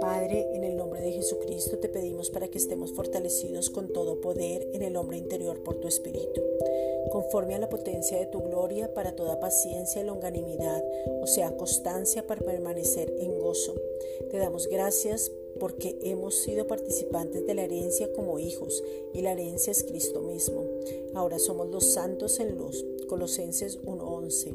Padre, en el nombre de Jesucristo te pedimos para que estemos fortalecidos con todo poder en el hombre interior por tu Espíritu, conforme a la potencia de tu gloria para toda paciencia y longanimidad, o sea, constancia para permanecer en gozo. Te damos gracias porque hemos sido participantes de la herencia como hijos y la herencia es Cristo mismo. Ahora somos los santos en luz. Colosenses 1:11.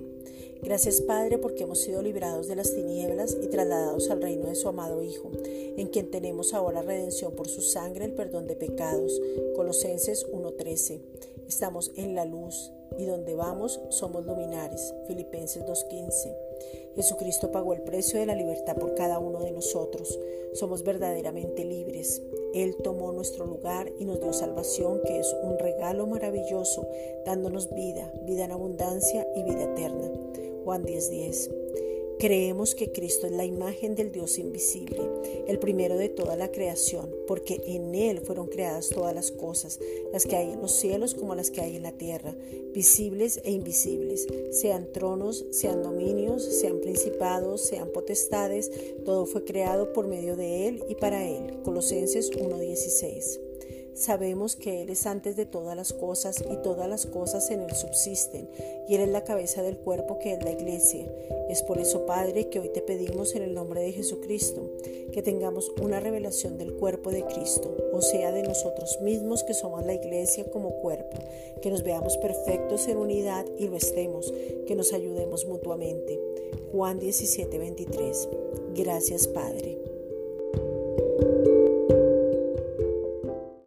Gracias Padre porque hemos sido librados de las tinieblas y trasladados al reino de su amado Hijo, en quien tenemos ahora redención por su sangre, el perdón de pecados. Colosenses 1:13. Estamos en la luz y donde vamos somos luminares. Filipenses 2:15. Jesucristo pagó el precio de la libertad por cada uno de nosotros. Somos verdaderamente libres. Él tomó nuestro lugar y nos dio salvación, que es un regalo maravilloso, dándonos vida, vida en abundancia y vida eterna. Juan 10:10. Creemos que Cristo es la imagen del Dios invisible, el primero de toda la creación, porque en Él fueron creadas todas las cosas, las que hay en los cielos como las que hay en la tierra, visibles e invisibles, sean tronos, sean dominios, sean principados, sean potestades, todo fue creado por medio de Él y para Él. Colosenses 1:16. Sabemos que Él es antes de todas las cosas y todas las cosas en Él subsisten, y Él es la cabeza del cuerpo que es la iglesia. Es por eso, Padre, que hoy te pedimos en el nombre de Jesucristo que tengamos una revelación del cuerpo de Cristo, o sea, de nosotros mismos que somos la iglesia como cuerpo, que nos veamos perfectos en unidad y lo estemos, que nos ayudemos mutuamente. Juan 17, 23. Gracias, Padre.